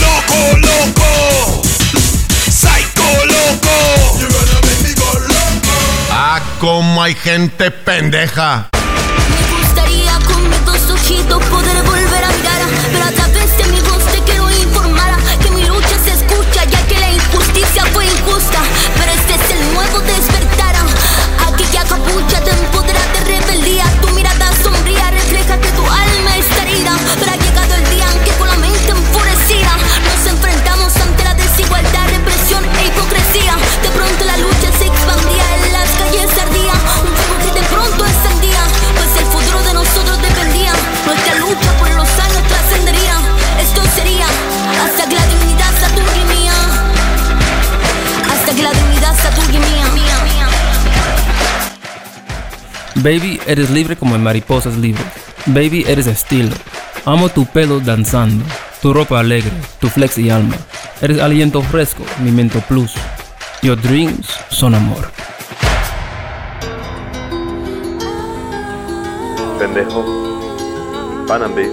Loco, loco. Psycho, loco. Ah, como hay gente pendeja. Me gustaría con mis ojitos Baby, eres libre como mariposas libres. Baby, eres estilo. Amo tu pelo danzando, tu ropa alegre, tu flex y alma. Eres aliento fresco, mi mento plus. Your dreams son amor. Pendejo. Panambi.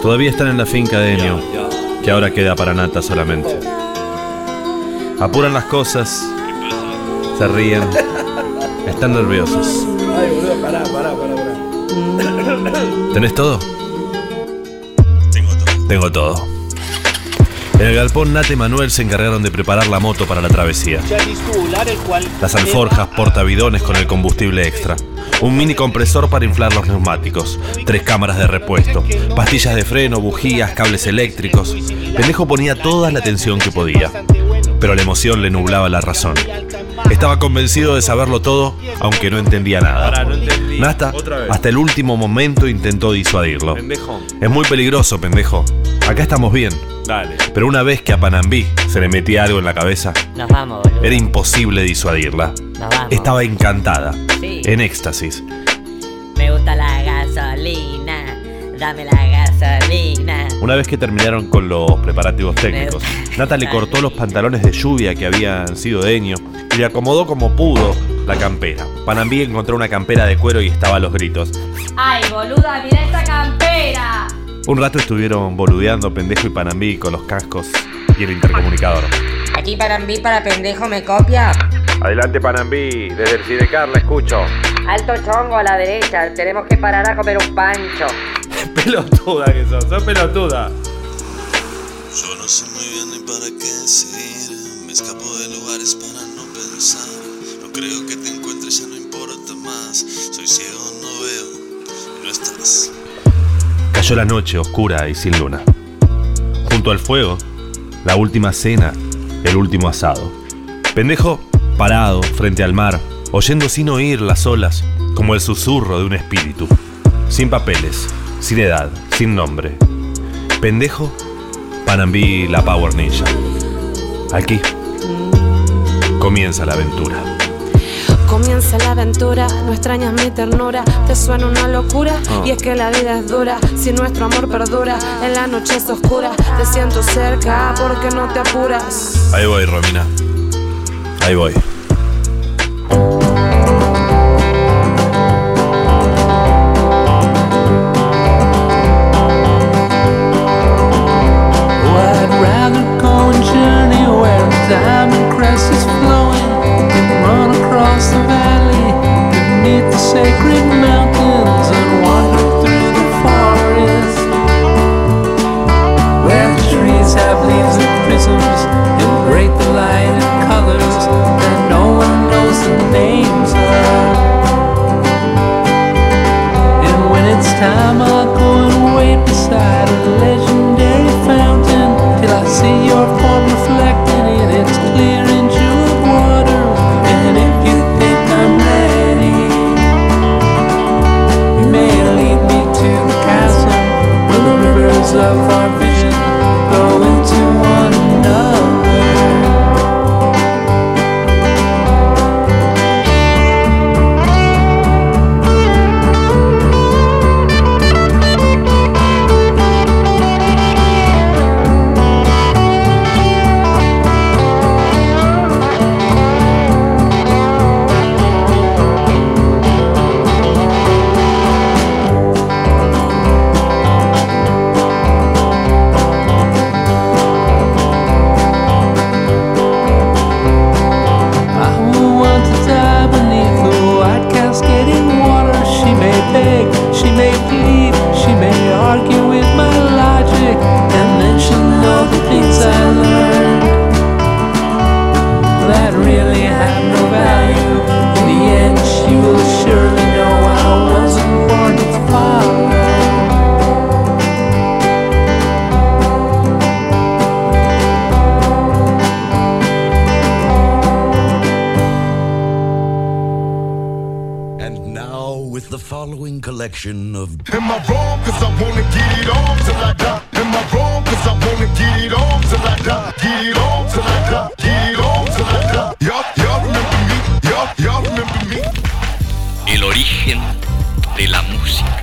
Todavía están en la finca de Enio, que ahora queda para Nata solamente. Apuran las cosas, se ríen, están nerviosos. Ay, boludo, pará, pará, pará, pará. ¿Tenés todo? Tengo todo. Tengo todo. En el galpón Nate y Manuel se encargaron de preparar la moto para la travesía. Las alforjas, portabidones con el combustible extra. Un mini compresor para inflar los neumáticos. Tres cámaras de repuesto. Pastillas de freno, bujías, cables eléctricos. Pendejo ponía toda la atención que podía. Pero la emoción le nublaba la razón. Estaba convencido de saberlo todo, aunque no entendía nada. Pará, no entendí. Nasta, hasta el último momento intentó disuadirlo. Pendejo. Es muy peligroso, pendejo. Acá estamos bien. Dale. Pero una vez que a Panambí se le metía algo en la cabeza, Nos vamos, boludo. era imposible disuadirla. Nos vamos. Estaba encantada, Sí. en éxtasis. Me gusta la gasolina. Dame la gasolina. Una vez que terminaron con los preparativos técnicos, Nata le cortó los pantalones de lluvia que habían sido de Enio y le acomodó como pudo la campera. Panambí encontró una campera de cuero y estaba a los gritos. Ay, boluda, mira esta campera. Un rato estuvieron boludeando Pendejo y Panambí con los cascos y el intercomunicador. Aquí para mí, para pendejo, me copia. Adelante, Panambí. Desde el Sidecar la escucho. Alto chongo a la derecha. Tenemos que parar a comer un pancho. pelotuda que sos, sos pelotuda. Yo no sé muy bien ni para qué seguir. Me escapo de lugares para no pensar. No creo que te encuentres, ya no importa más. Soy ciego, no veo. Y no estás. Cayó la noche oscura y sin luna. Junto al fuego, la última cena, el último asado. Pendejo parado frente al mar, oyendo sin oír las olas, como el susurro de un espíritu. Sin papeles, sin edad, sin nombre. Pendejo, Panambí la Power Ninja. Aquí comienza la aventura. Comienza la aventura, no extrañas mi ternura, te suena una locura Ah. y es que la vida es dura, si nuestro amor perdura, en la noche es oscura, te siento cerca porque no te apuras. Ahí voy, Romina. Ahí voy. Across the valley beneath the sacred mountains love. Collection of Am I wrong? Cause I wanna get it on till I die. Am I wrong? Cause I wanna get it on till I die. Get it on till I die. Get it on till I die. Y'all, y'all remember me? Y'all, y'all remember me? El origen de la música.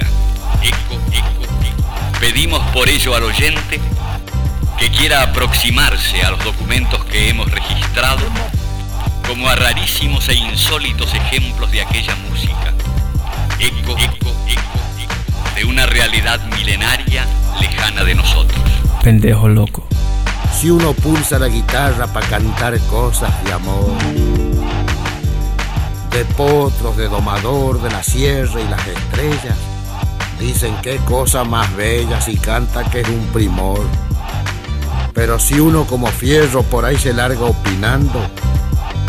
Eco, eco, eco. Pedimos por ello al oyente que quiera aproximarse a los documentos que hemos registrado como a rarísimos e insólitos ejemplos de aquella música. Eco, eco, eco, eco, de una realidad milenaria lejana de nosotros. Pendejo loco. Si uno pulsa la guitarra para cantar cosas de amor, de potros, de domador, de la sierra y las estrellas, dicen qué cosa más bella si canta que es un primor. Pero si uno como fierro por ahí se larga opinando,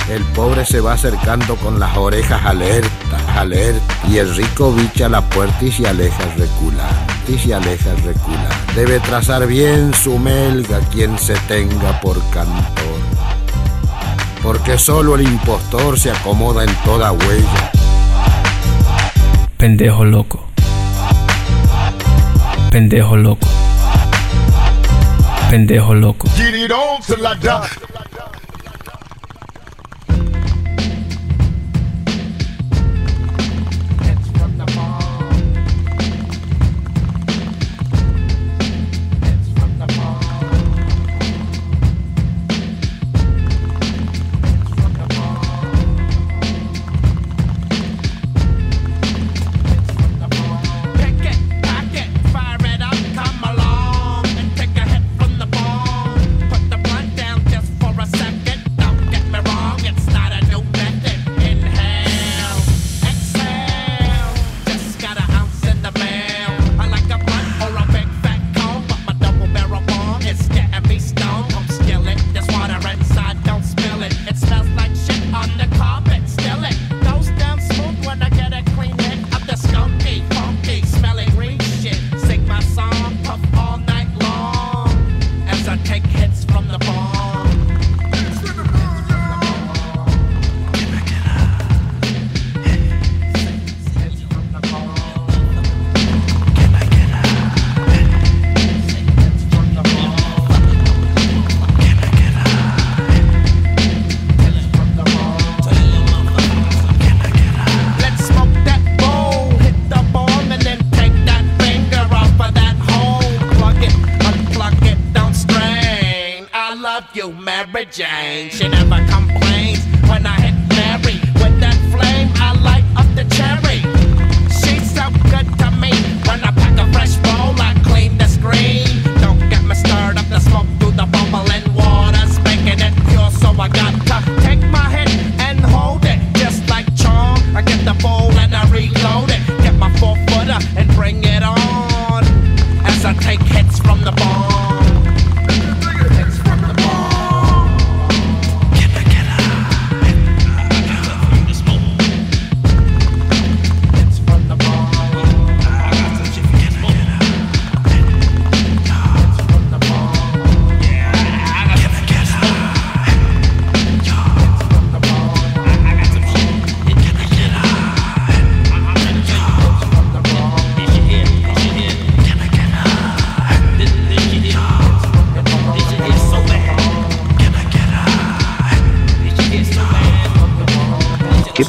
el pobre se va acercando con las orejas alertas, alerta, y el rico bicha la puerta y se aleja reculando, y se aleja reculando. Debe trazar bien su melga quien se tenga por cantor, porque solo el impostor se acomoda en toda huella. Pendejo loco. Pendejo loco. Pendejo loco. Get it on till I die.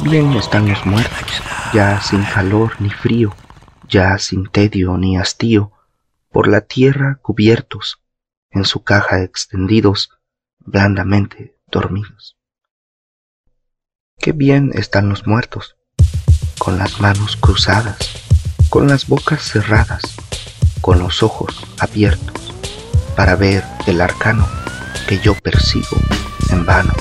Bien están los muertos, ya sin calor ni frío, ya sin tedio ni hastío, por la tierra cubiertos, en su caja extendidos, blandamente dormidos. Qué bien están los muertos, con las manos cruzadas, con las bocas cerradas, con los ojos abiertos, para ver el arcano que yo persigo en vano.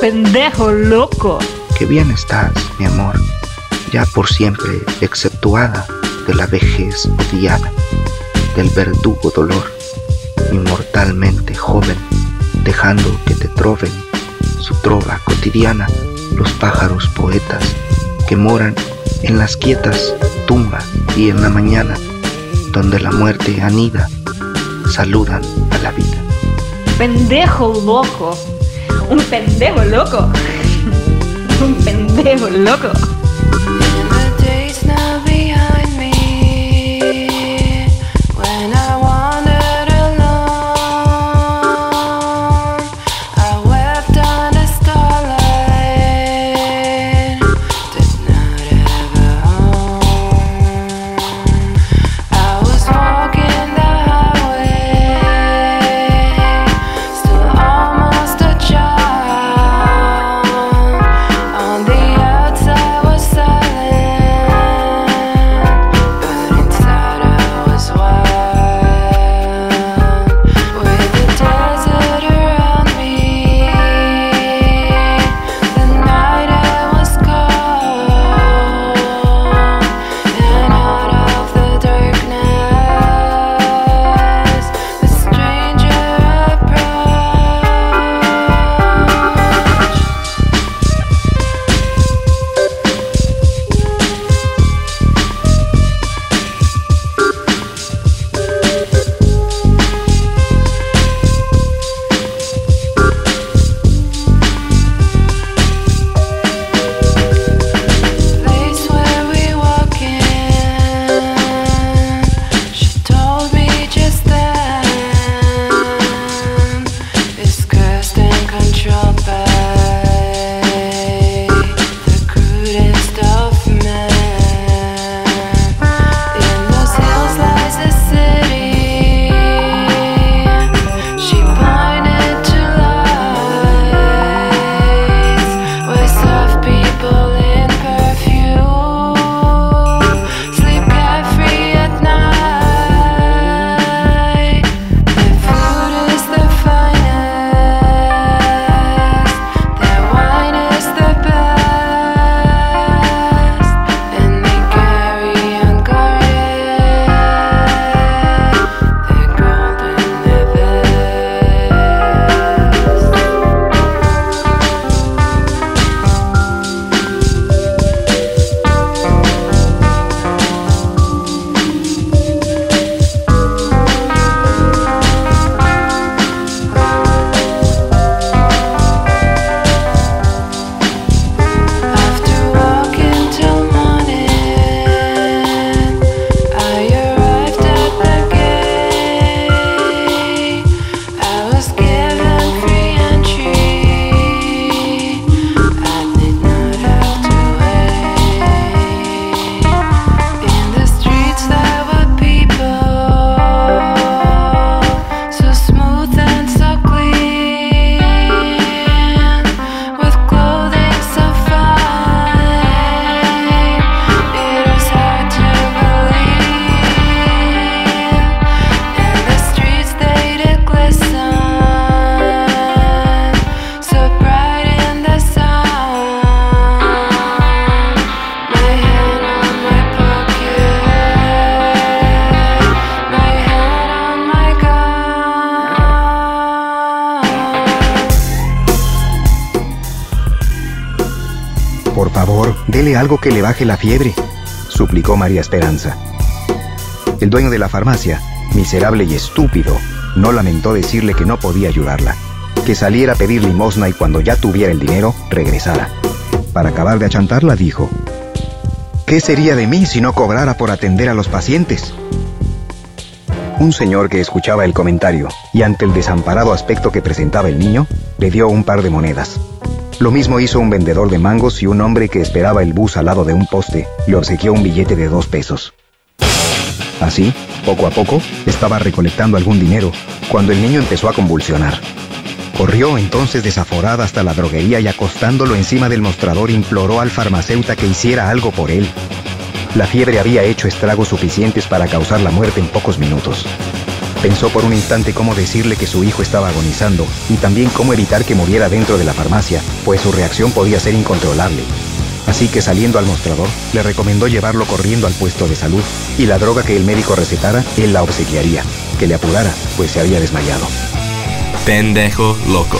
Pendejo loco. Qué bien estás, mi amor, ya por siempre exceptuada de la vejez odiada, del verdugo dolor, inmortalmente joven, dejando que te troven su trova cotidiana los pájaros poetas que moran en las quietas tumbas y en la mañana, donde la muerte anida, saludan a la vida. Pendejo loco. Un pendejo loco. Un pendejo loco. Algo que le baje la fiebre, suplicó María Esperanza. El dueño de la farmacia, miserable y estúpido, no lamentó decirle que no podía ayudarla, que saliera a pedir limosna y cuando ya tuviera el dinero, regresara. Para acabar de achantarla, dijo, ¿Qué sería de mí si no cobrara por atender a los pacientes? Un señor que escuchaba el comentario y ante el desamparado aspecto que presentaba el niño, le dio un par de monedas. Lo mismo hizo un vendedor de mangos y un hombre que esperaba el bus al lado de un poste le obsequió un billete de dos pesos. Así, poco a poco, estaba recolectando algún dinero cuando el niño empezó a convulsionar. Corrió entonces desaforada hasta la droguería y acostándolo encima del mostrador imploró al farmacéutico que hiciera algo por él. La fiebre había hecho estragos suficientes para causar la muerte en pocos minutos. Pensó por un instante cómo decirle que su hijo estaba agonizando y también cómo evitar que muriera dentro de la farmacia, pues su reacción podía ser incontrolable. Así que saliendo al mostrador, le recomendó llevarlo corriendo al puesto de salud y la droga que el médico recetara, él la obsequiaría. Que le apurara, pues se había desmayado. Pendejo loco.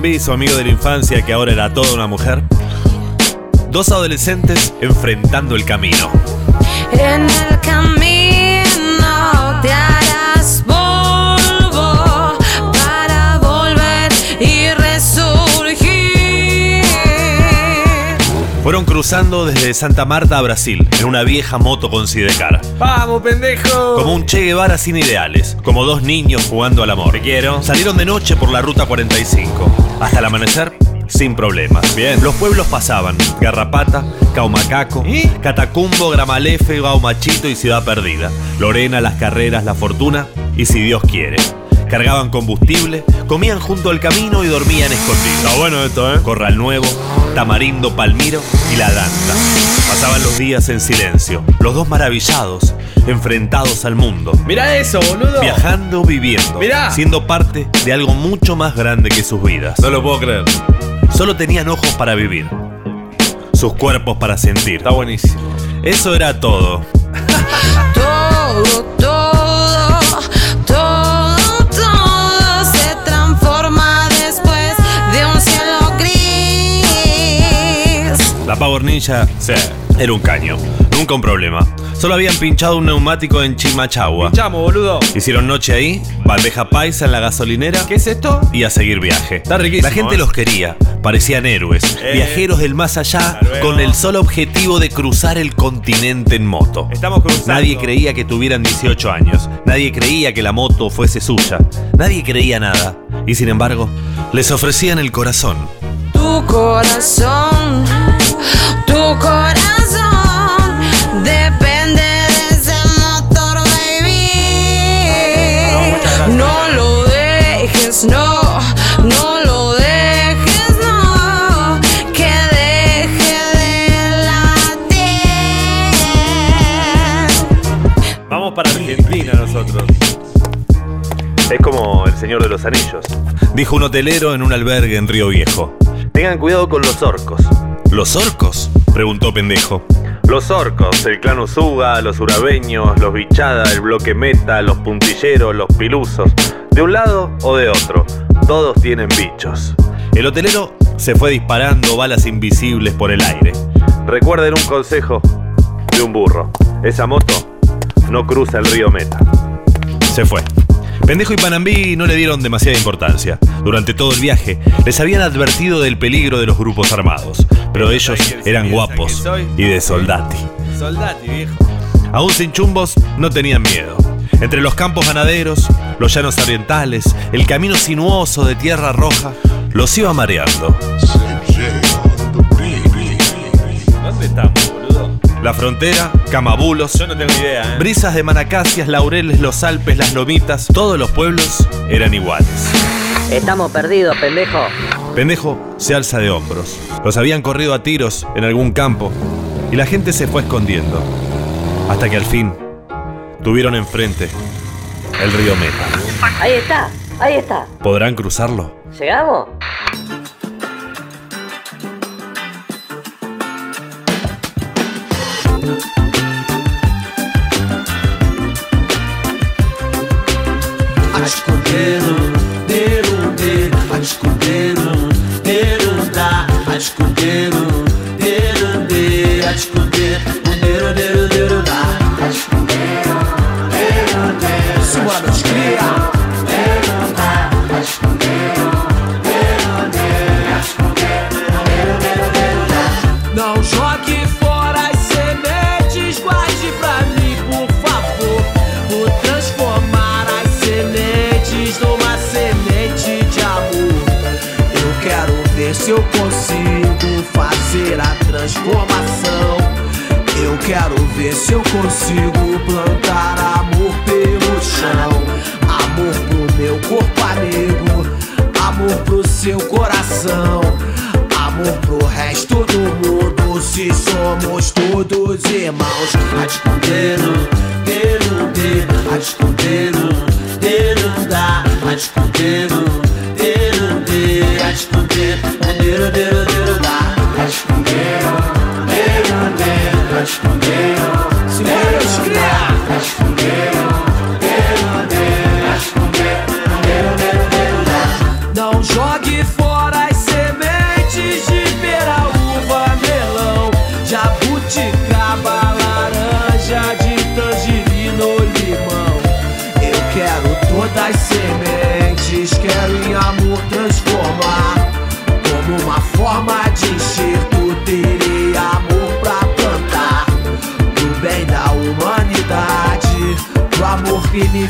Su amigo de la infancia que ahora era toda una mujer. Dos adolescentes enfrentando el camino Fueron cruzando desde Santa Marta a Brasil en una vieja moto con sidecar. ¡Vamos, pendejo! Como un Che Guevara sin ideales, como dos niños jugando al amor. Te quiero. Salieron de noche por la ruta 45. Hasta el amanecer, sin problemas. Bien. Los pueblos pasaban: Garrapata, Caumacaco, Catacumbo, Gramalefe, Gaumachito y Ciudad Perdida. Lorena, Las Carreras, La Fortuna y si Dios quiere. Cargaban combustible, comían junto al camino y dormían escondidos. Está bueno esto, ¿eh? Corral Nuevo, Tamarindo, Palmiro y La Danta. Pasaban los días en silencio, los dos maravillados, enfrentados al mundo. Mira eso, boludo. Viajando, viviendo, Mirá. siendo parte de algo mucho más grande que sus vidas. No lo puedo creer. Solo tenían ojos para vivir, sus cuerpos para sentir. Está buenísimo. Eso era todo. Todo, todo, Power Ninja era un caño, nunca un problema. Solo habían pinchado un neumático en Chimachagua. Chamo, boludo. Hicieron noche ahí, bandeja paisa en la gasolinera ¿Qué es esto? y a seguir viaje. Está riquísimo, La gente ¿eh? los quería, parecían héroes, Eh. viajeros del más allá, luego. con el solo objetivo de cruzar el continente en moto. Estamos cruzando. Nadie creía que tuvieran 18 años, nadie creía que la moto fuese suya, nadie creía nada. Y sin embargo, les ofrecían el corazón. Tu corazón, corazón depende de ese motor, baby. No lo dejes, no, no lo dejes, no, que deje de latir. Vamos para Argentina nosotros. Es como el Señor de los Anillos, dijo un hotelero en un albergue en Río Viejo. Tengan cuidado con los orcos. ¿Los orcos? preguntó pendejo. Los orcos, el clan Usuga, los urabeños, los bichada, el bloque meta, los puntilleros, los pilusos. De un lado o de otro, todos tienen bichos. El hotelero se fue disparando balas invisibles por el aire. Recuerden un consejo de un burro. Esa moto no cruza el río Meta. Se fue. Pendejo y Panambí no le dieron demasiada importancia. Durante todo el viaje les habían advertido del peligro de los grupos armados, pero ellos eran guapos y de soldati. Soldati, viejo. Aún sin chumbos, no tenían miedo. Entre los campos ganaderos, los llanos orientales, el camino sinuoso de tierra roja, los iba mareando. ¿Dónde estamos? La frontera, Camabulos, Yo no tengo idea, ¿eh? brisas de Manacacias, Laureles, los Alpes, las Lomitas, todos los pueblos eran iguales. Estamos perdidos, pendejo. Pendejo se alza de hombros. Los habían corrido a tiros en algún campo y la gente se fue escondiendo. Hasta que al fin tuvieron enfrente el río Meta. Ahí está, ahí está. ¿Podrán cruzarlo? ¿Llegamos? A escondendo, derunde, a escondendo, transformação. Eu quero ver se eu consigo plantar amor pelo chão. Amor pro meu corpo amigo, amor pro seu coração. Amor pro resto do mundo, se somos todos irmãos. A escondendo, derunde, a escondendo, derunda, a escondendo, derunde, a esconder, deru, deru, derunda, a respondeu. se Deus criar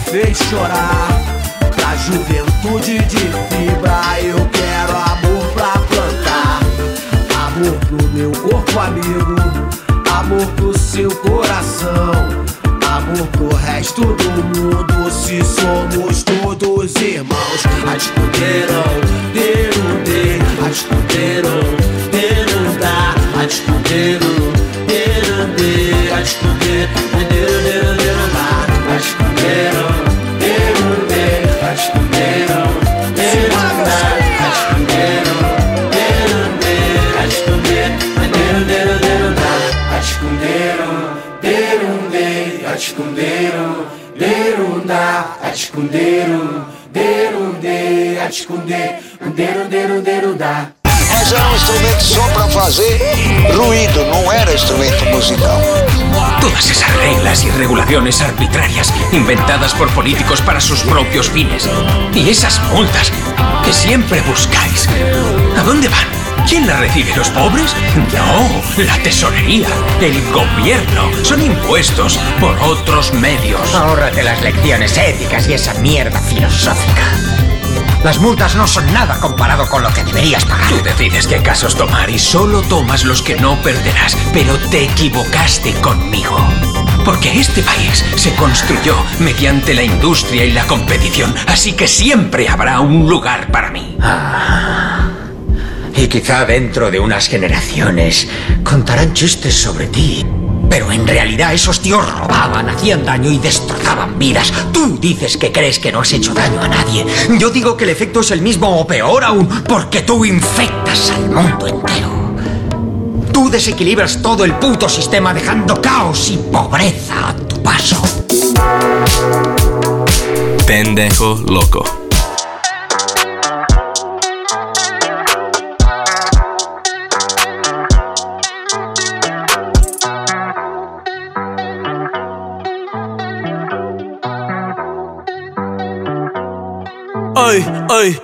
fez chorar. Pra juventude de fibra, eu quero amor pra plantar. Amor pro meu corpo amigo, amor pro seu coração. Amor pro resto do mundo, se somos todos irmãos. As puderam, deram, de, as puderam, a dá, as puderam, deram, de, as as. Achicundeiro, deiro, de, achicunde, deiro, deiro, deiro, dá. Mas era um instrumento só para fazer ruído, não era instrumento musical. Todas esas reglas y regulaciones arbitrarias inventadas por políticos para sus propios fines. Y esas multas que siempre buscáis. ¿A dónde van? ¿Quién las recibe? ¿Los pobres? No, la tesorería, el gobierno. Son impuestos por otros medios. Ahórrate las lecciones éticas y esa mierda filosófica. Las multas no son nada comparado con lo que deberías pagar. Tú decides qué casos tomar y solo tomas los que no perderás, pero te equivocaste conmigo. Porque este país se construyó mediante la industria y la competición, así que siempre habrá un lugar para mí. Y quizá dentro de unas generaciones contarán chistes sobre ti. Pero en realidad esos tíos robaban, hacían daño y destrozaban vidas. Tú dices que crees que no has hecho daño a nadie. Yo digo que el efecto es el mismo o peor aún, porque tú infectas al mundo entero. Tú desequilibras todo el puto sistema dejando caos y pobreza a tu paso. Pendejo loco. Ay, ay.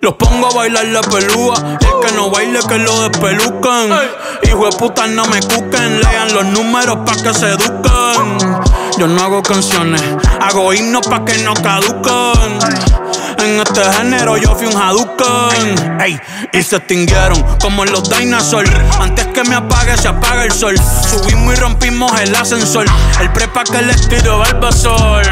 Los pongo a bailar la pelúa. El que no baile, que lo despelucan. Hijo de puta, no me cuquen. Lean los números pa' que se eduquen. Yo no hago canciones, hago himnos pa' que no caducan. En este género yo fui un Hadouken Ey, y se extinguieron como los dinosaurs Antes que me apague se apaga el sol Subimos y rompimos el ascensor El prepa que les tiro Barbasol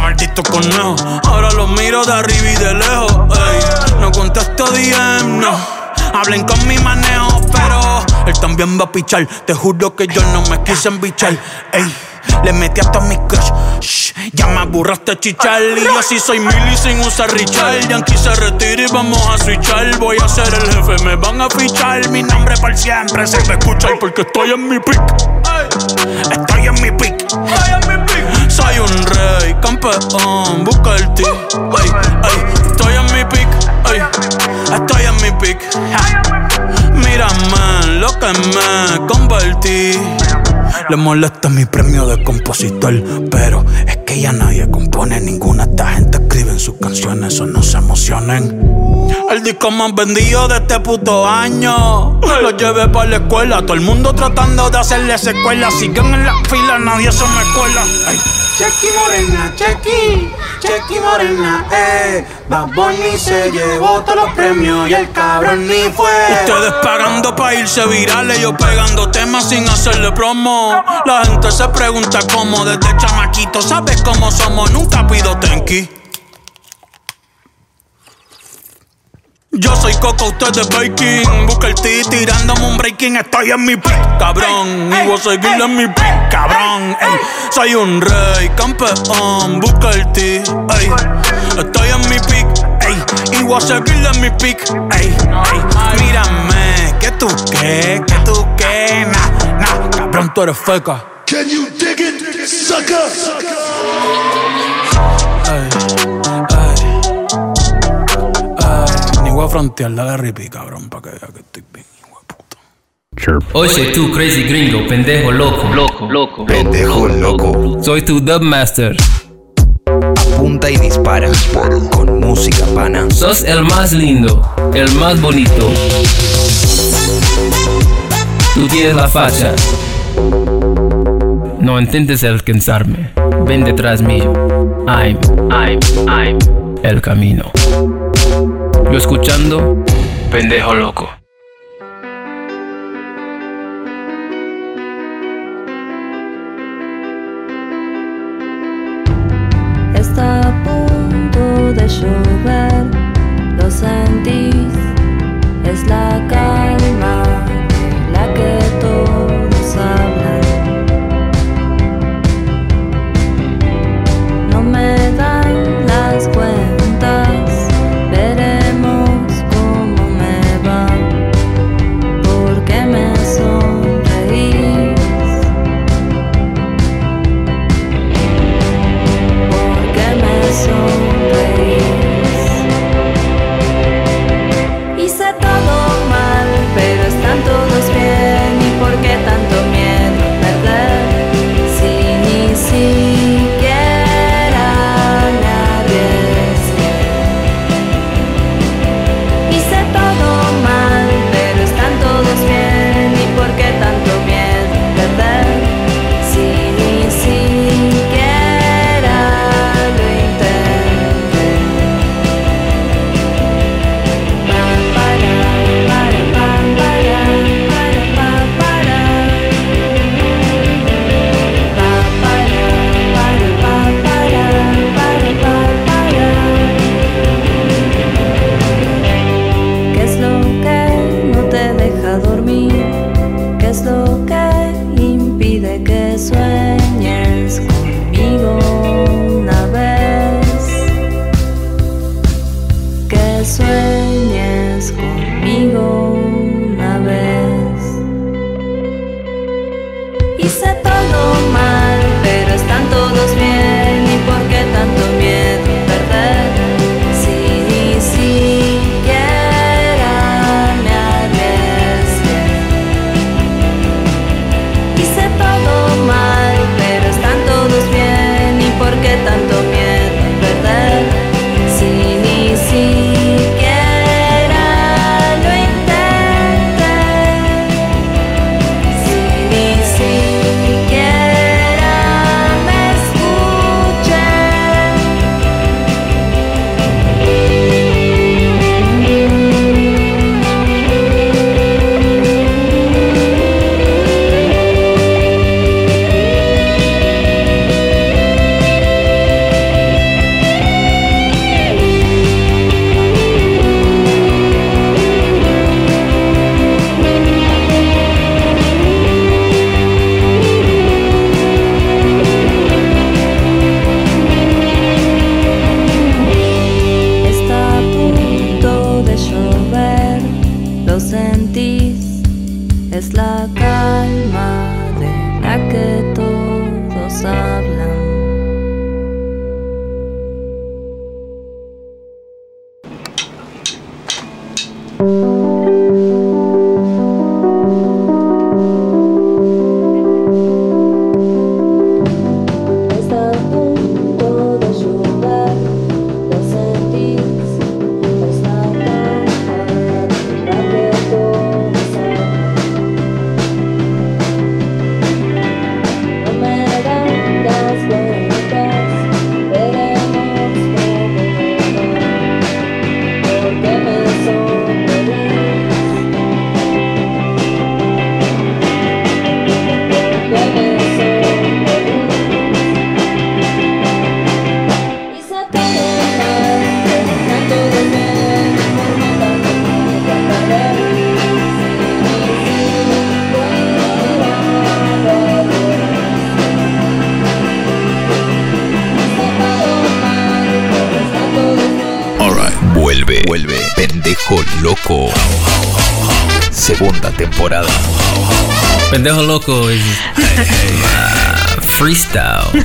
Maldito conejo Ahora los miro de arriba y de lejos Ey, no contesto DM, no Hablen con mi manejo, pero él también va a pichar. Te juro que yo no me quise embichar. Ey, le metí hasta mi crush. Ya me aburraste chichar. Y yo sí soy mili sin usar Richard. Yankee se retira y vamos a switchar. Voy a ser el jefe, me van a fichar. Mi nombre por siempre se me escucha porque estoy en mi pick. Estoy en mi pick. Soy un rey, campeón, busca el ti. Ey, ey, estoy en mi pick. Ey, estoy en mi pick. Mírame lo que me convertí. Le molesta mi premio de compositor, pero es que ya nadie compone ninguna. Esta gente escribe en sus canciones, o no se emocionen. El disco más vendido de este puto año. Lo llevé para la escuela, todo el mundo tratando de hacerle secuela. Siguen en la fila, nadie se me cuela. Ay. Chequi Morena, Chequi, Chequi Morena, eh. Bad Bunny se llevó todos los premios y el cabrón ni fue. Ustedes pagando pa' irse virales, yo pegando temas sin hacerle promo. La gente se pregunta cómo desde chamaquito, ¿sabes cómo somos? Nunca pido tenki. Yo soy Coco, usted es Baking. Busca el T tirándome un breaking. Estoy en mi pick, cabrón. Y voy a seguir en mi pick, cabrón. Ey, soy un rey, campeón. Busca el T, ey. Estoy en mi pick, ey. Y voy a seguir en mi pick, ey. ey. Mírame, que tú qué, que tú qué. Nah, nah, cabrón, tú eres feca. Can you dig it, sucker? Voy a frontear, dale ripi, cabrón, pa' que vea que estoy bien. Oye tú, crazy gringo, pendejo loco. Loco, loco. Pendejo loco. Soy tu dubmaster. Apunta y dispara. Con música pana. Sos el más lindo, el más bonito. Tú tienes la facha. No intentes alcanzarme. Ven detrás mío. I'm, I'm, I'm el camino. Yo escuchando, pendejo loco. Está a punto de llover, lo sentís, la calma de la que todos hablan. Temporada. Pendejo loco es uh, freestyle.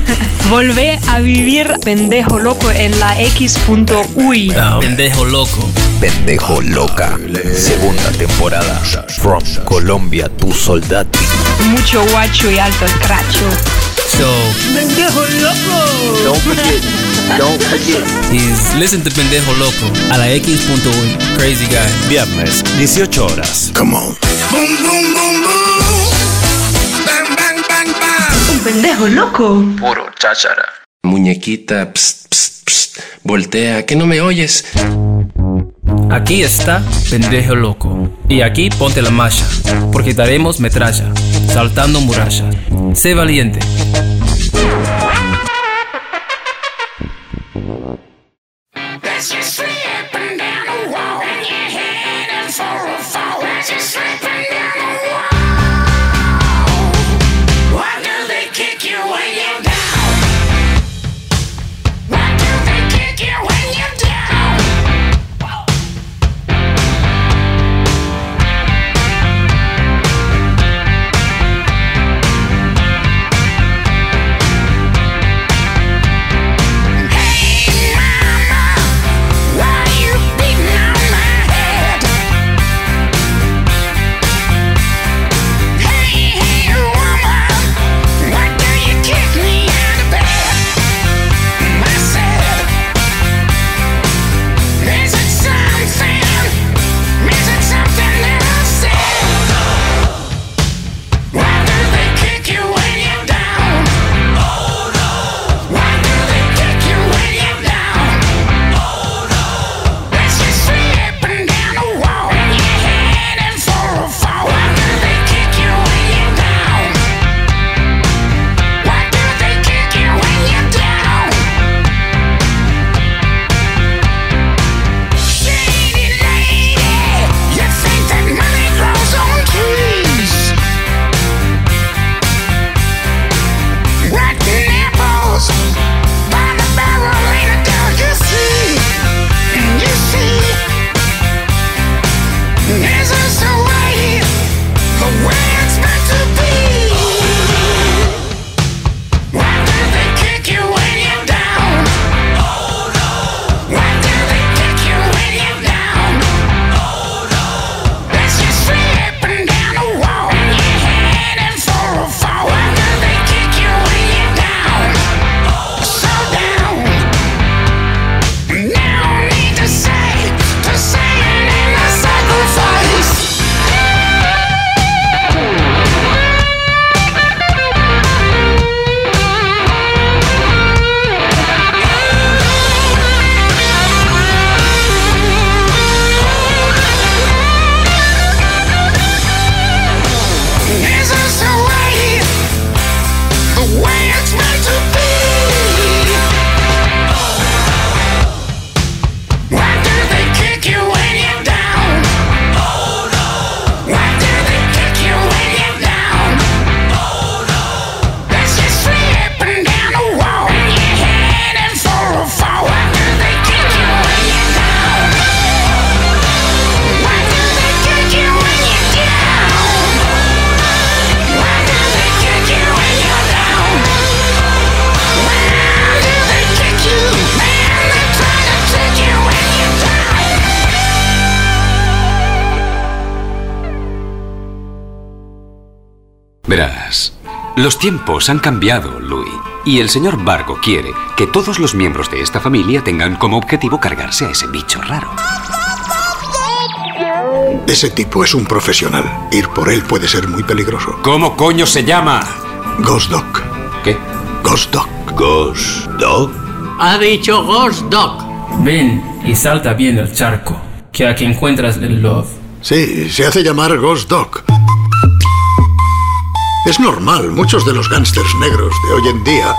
Volvé a vivir pendejo loco en la X.uy. Ah, pendejo loco. Pendejo loca. Segunda temporada. From Colombia, tu soldati. Mucho guacho y alto escracho. So Pendejo loco. Don't forget, don't forget. is listen to Pendejo Loco a la X.uy. Crazy guy. Viernes, 18 horas. Come on. Pendejo loco. Puro cháchara. Muñequita, pst, pst, pst, voltea, que no me oyes. Aquí está Pendejo Loco. Y aquí ponte la malla, porque daremos metralla, saltando muralla. Sé valiente. Los tiempos han cambiado, Louis, y el señor Vargo quiere que todos los miembros de esta familia tengan como objetivo cargarse a ese bicho raro. Ese tipo es un profesional. Ir por él puede ser muy peligroso. ¿Cómo coño se llama? Ghost Dog. ¿Qué? Ghost Dog. Ghost Dog. Ha dicho Ghost Dog. Ven y salta bien el charco, que aquí encuentras el love. Sí, se hace llamar Ghost Dog. Es normal, muchos de los gángsters negros de hoy en día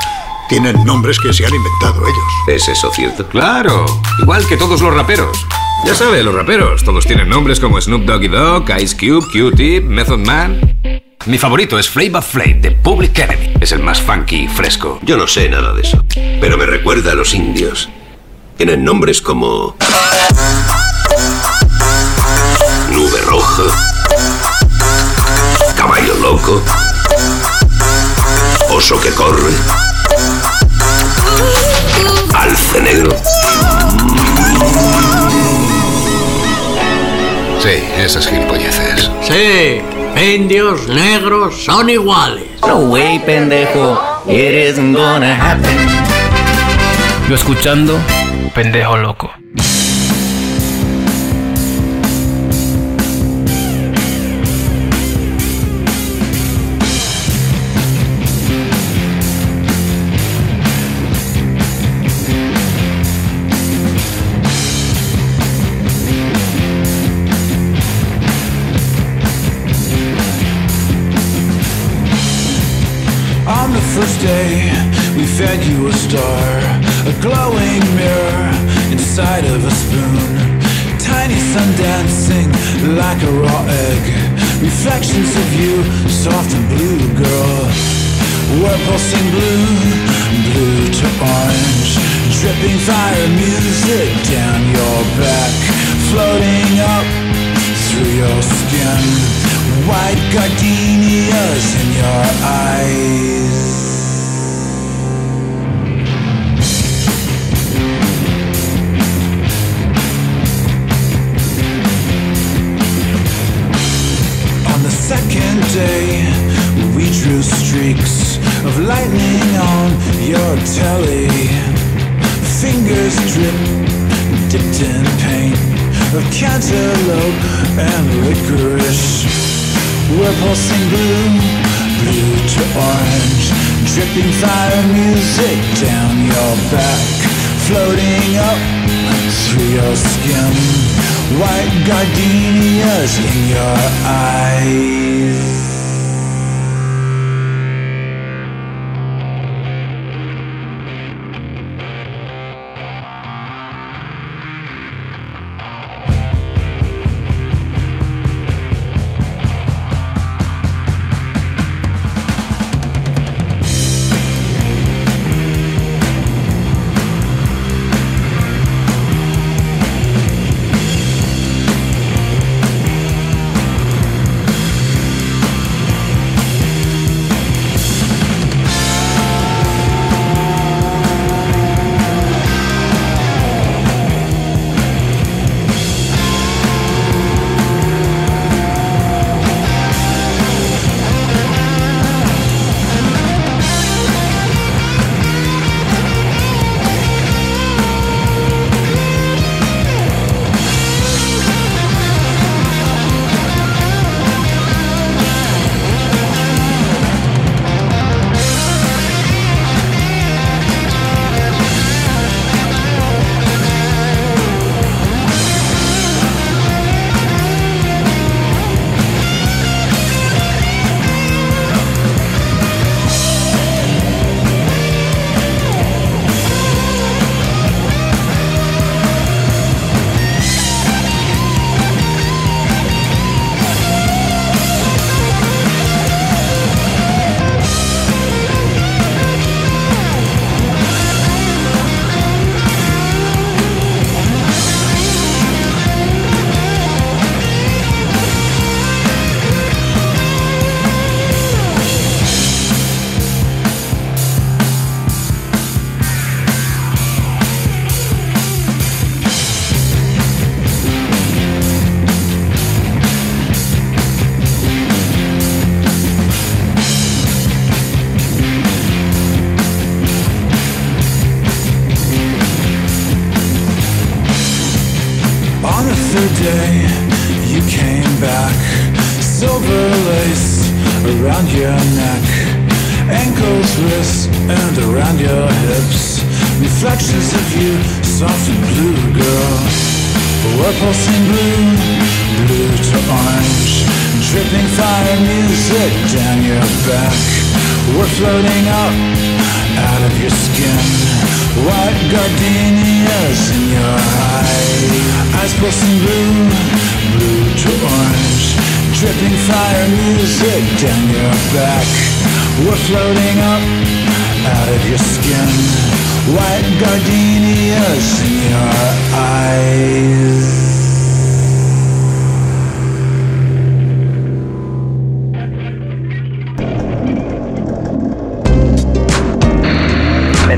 tienen nombres que se han inventado ellos. ¿Es eso cierto? Claro, igual que todos los raperos. Ya sabe, los raperos, todos tienen nombres como Snoop Doggy Dogg, Ice Cube, Q-Tip, Method Man. Mi favorito es Flavor Flav de Public Enemy. Es el más funky y fresco. Yo no sé nada de eso, pero me recuerda a los indios. Tienen nombres como... Nube Roja. Caballo Loco. Oso que corre. Alce Negro. Sí, esas gilipolleces. Sí, indios, negros, son iguales. No way, pendejo. It isn't gonna happen. Yo escuchando, pendejo loco. Dripping fire music. Down your back, floating up through your and licorice. We're pulsing blue, blue to orange, dripping fire music down your back, floating up through your skin. White gardenias in your eyes.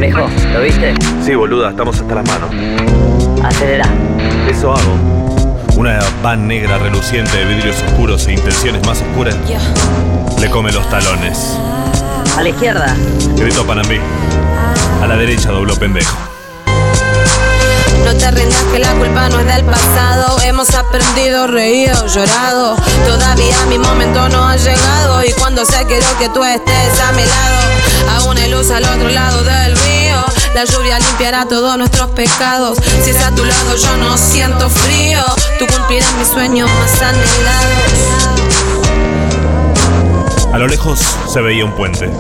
Pendejo, ¿lo viste? Sí, boluda, estamos hasta las manos. Acelera. Eso hago. Una van negra reluciente de vidrios oscuros e intenciones más oscuras le come los talones. A la izquierda. Grito Panambí. A la derecha dobló pendejo. No te rindas que la culpa no es del pasado. Hemos aprendido, reído, llorado. Todavía mi momento no ha llegado. Y cuando sé quiero que tú estés a mi lado. Aún hay luz al otro lado del río. La lluvia limpiará todos nuestros pecados. Si es a tu lado yo no siento frío. Tú cumplirás mis sueños más anhelados. A lo lejos se veía un puente.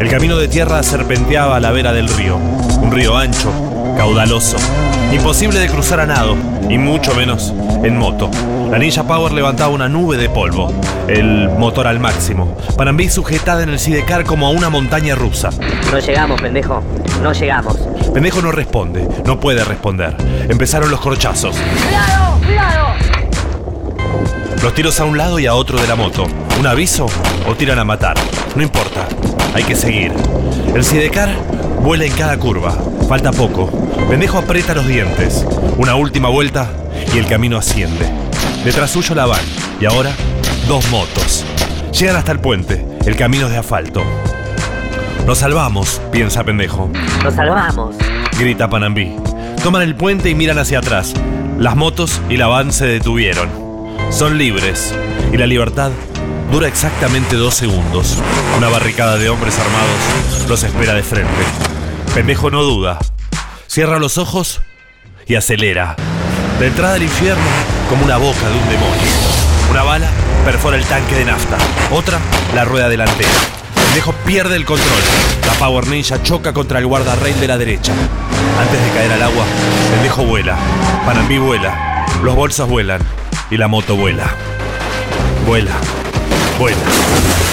El camino de tierra serpenteaba a la vera del río. Un río ancho, caudaloso, imposible de cruzar a nado, y mucho menos en moto. La Ninja Power levantaba una nube de polvo, el motor al máximo. Panambí sujetada en el sidecar como a una montaña rusa. No llegamos, pendejo. No llegamos. Pendejo no responde, no puede responder. Empezaron los corchazos. ¡Cuidado! ¡Cuidado! Los tiros a un lado y a otro de la moto. ¿Un aviso o tiran a matar? No importa, hay que seguir. El sidecar vuela en cada curva. Falta poco. Pendejo aprieta los dientes. Una última vuelta y el camino asciende. Detrás suyo la van. Y ahora, dos motos. Llegan hasta el puente. El camino es de asfalto. Nos salvamos, piensa pendejo. Nos salvamos. Grita Panambí. Toman el puente y miran hacia atrás. Las motos y la van se detuvieron. Son libres. Y la libertad dura exactamente dos segundos. Una barricada de hombres armados los espera de frente. Pendejo no duda. Cierra los ojos y acelera. De entrada al infierno como una boca de un demonio. Una bala perfora el tanque de nafta. Otra, la rueda delantera. Pendejo pierde el control. La Power Ninja choca contra el guardarrail de la derecha. Antes de caer al agua, Pendejo vuela. Panambí vuela. Los bolsos vuelan. Y la moto vuela. Vuela. Vuela.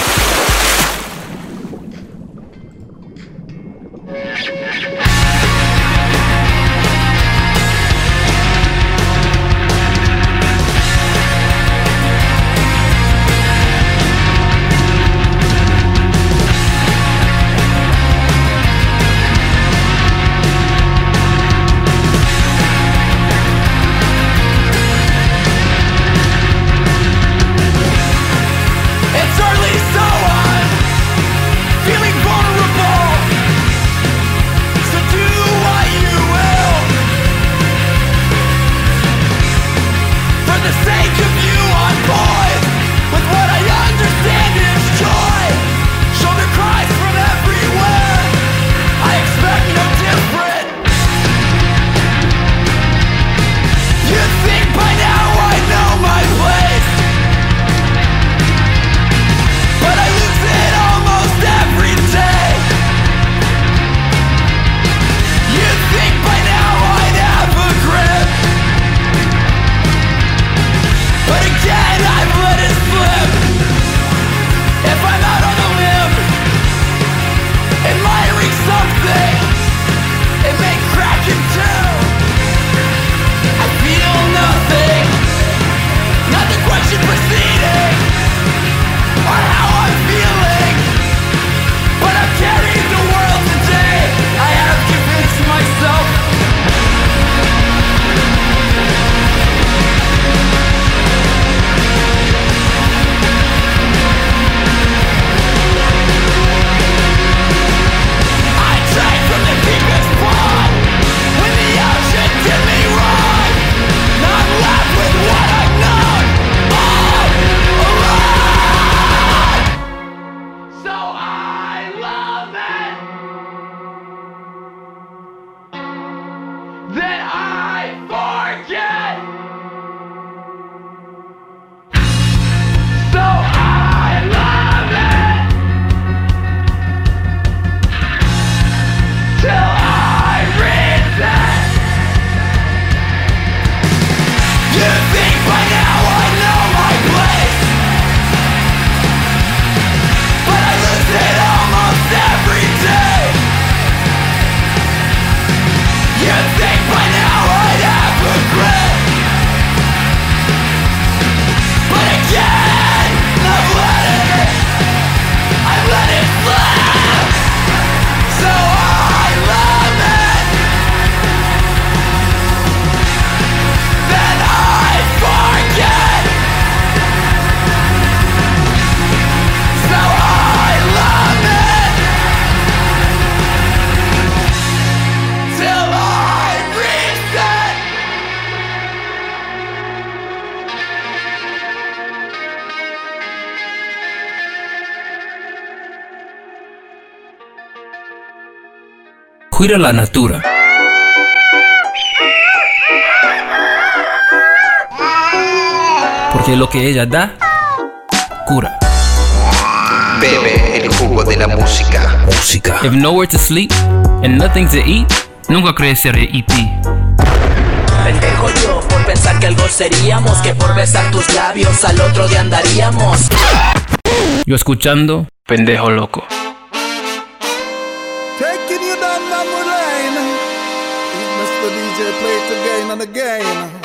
a la natura. Porque lo que ella da, cura. Bebe el jugo de la música. Música. If nowhere to sleep and nothing to eat, nunca creceré y ti. Pendejo yo por pensar que algo seríamos, que por besar tus labios al otro día andaríamos. Yo escuchando, pendejo loco. play it again and again.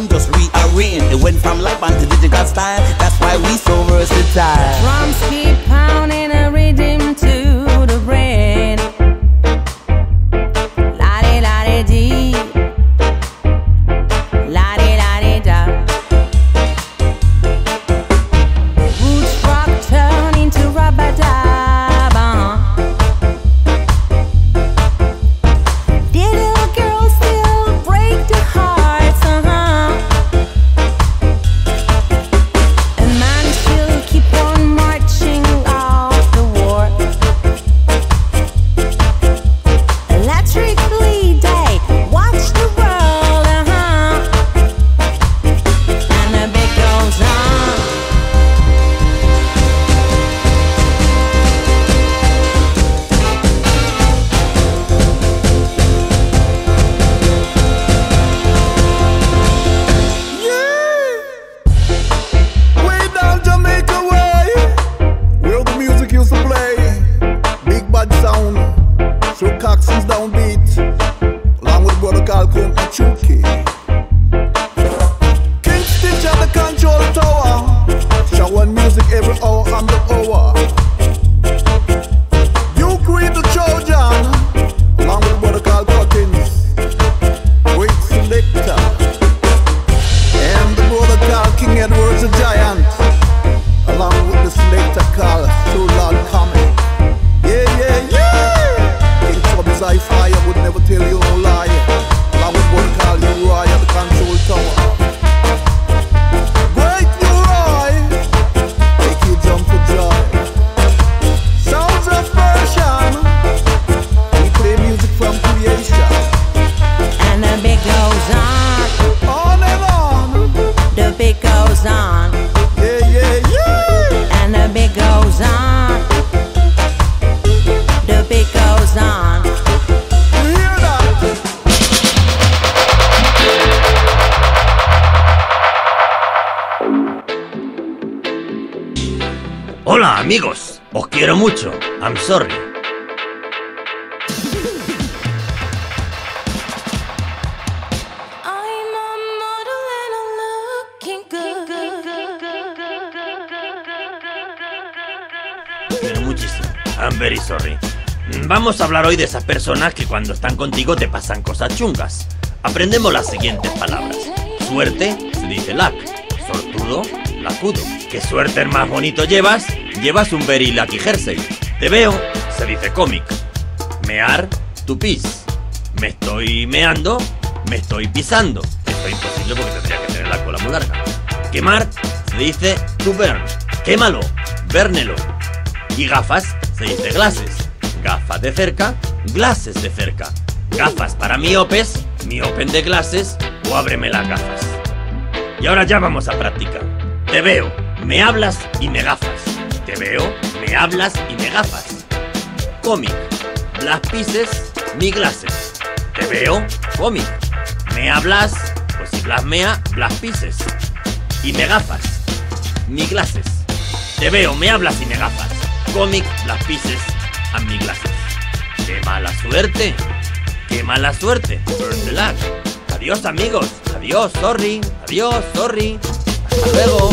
I'm just rearranged. It went from live band to digital style. That's why we so versatile. Drums keep pounding a rhythm amigos, os quiero mucho. I'm sorry. Pero muchísimo. I'm very sorry. Vamos a hablar hoy de esas personas que cuando están contigo te pasan cosas chungas. Aprendemos las siguientes palabras. Suerte se dice luck. Sortudo, lacudo. ¿Qué suerte más bonito llevas? Llevas un very jersey. Te veo, se dice cómic. Mear, tu pis. Me estoy meando, me estoy pisando. Esto es imposible porque tendría que tener la cola muy larga. Quemar, se dice to burn. Quémalo, bérnelo. Y gafas, se dice glasses. Gafas de cerca, glasses de cerca. Gafas para miopes, miopen de glasses o ábreme las gafas. Y ahora ya vamos a práctica. Te veo, me hablas y me gafas. Te veo, me hablas y me gafas. Cómic, las pises, mi glasses. Te veo, cómic. Me hablas, pues si blasmea, blas pises. Y me gafas, mi glasses. Te veo, me hablas y me gafas. Cómic, las pises, a mi glasses. ¡Qué mala suerte! ¡Qué mala suerte! Burn the luck. Adiós amigos. Adiós, sorry. Adiós, sorry. Hasta luego.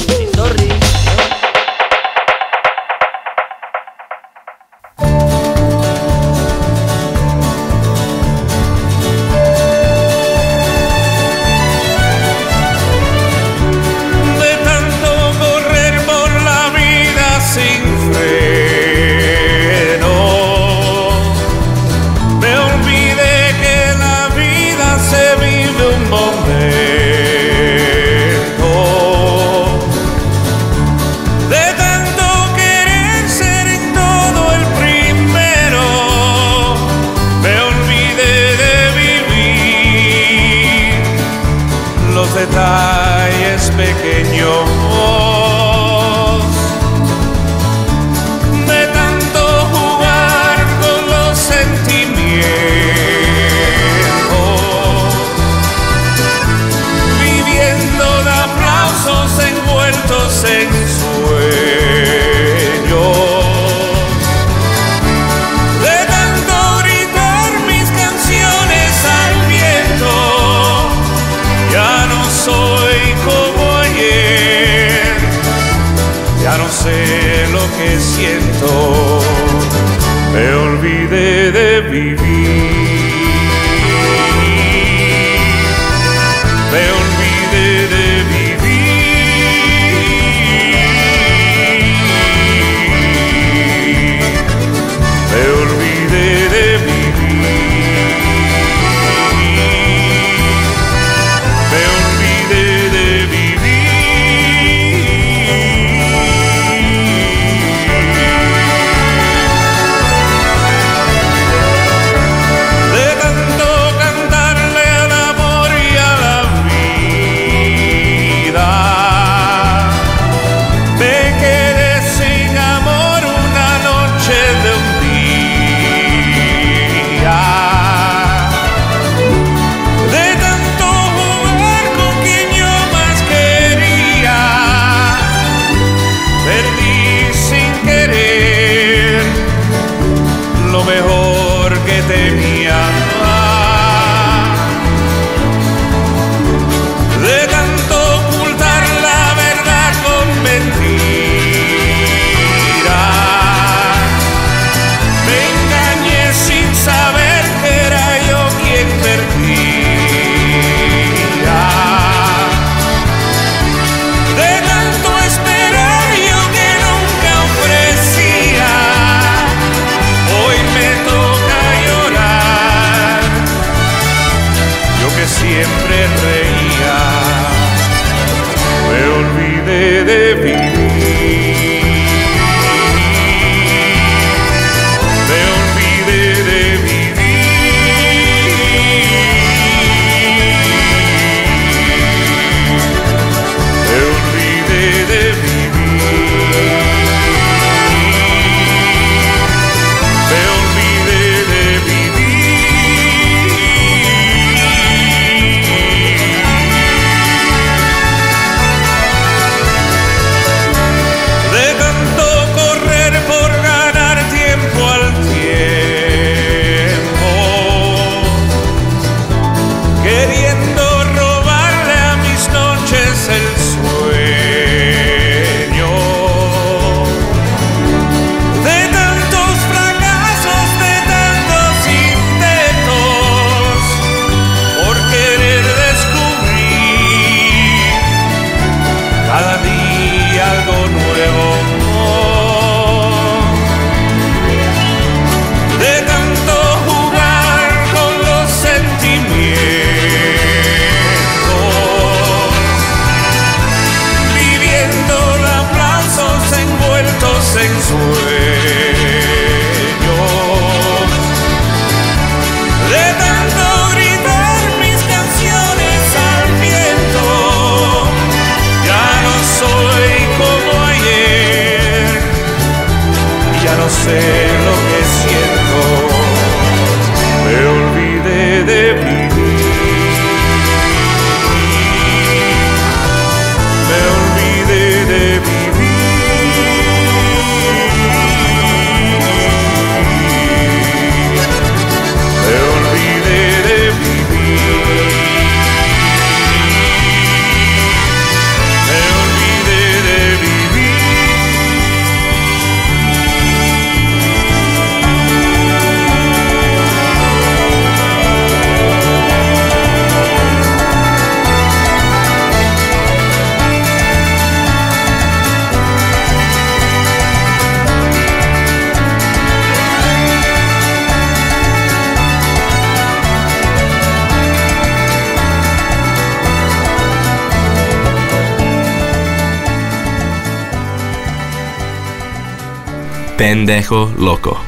Pendejo loco.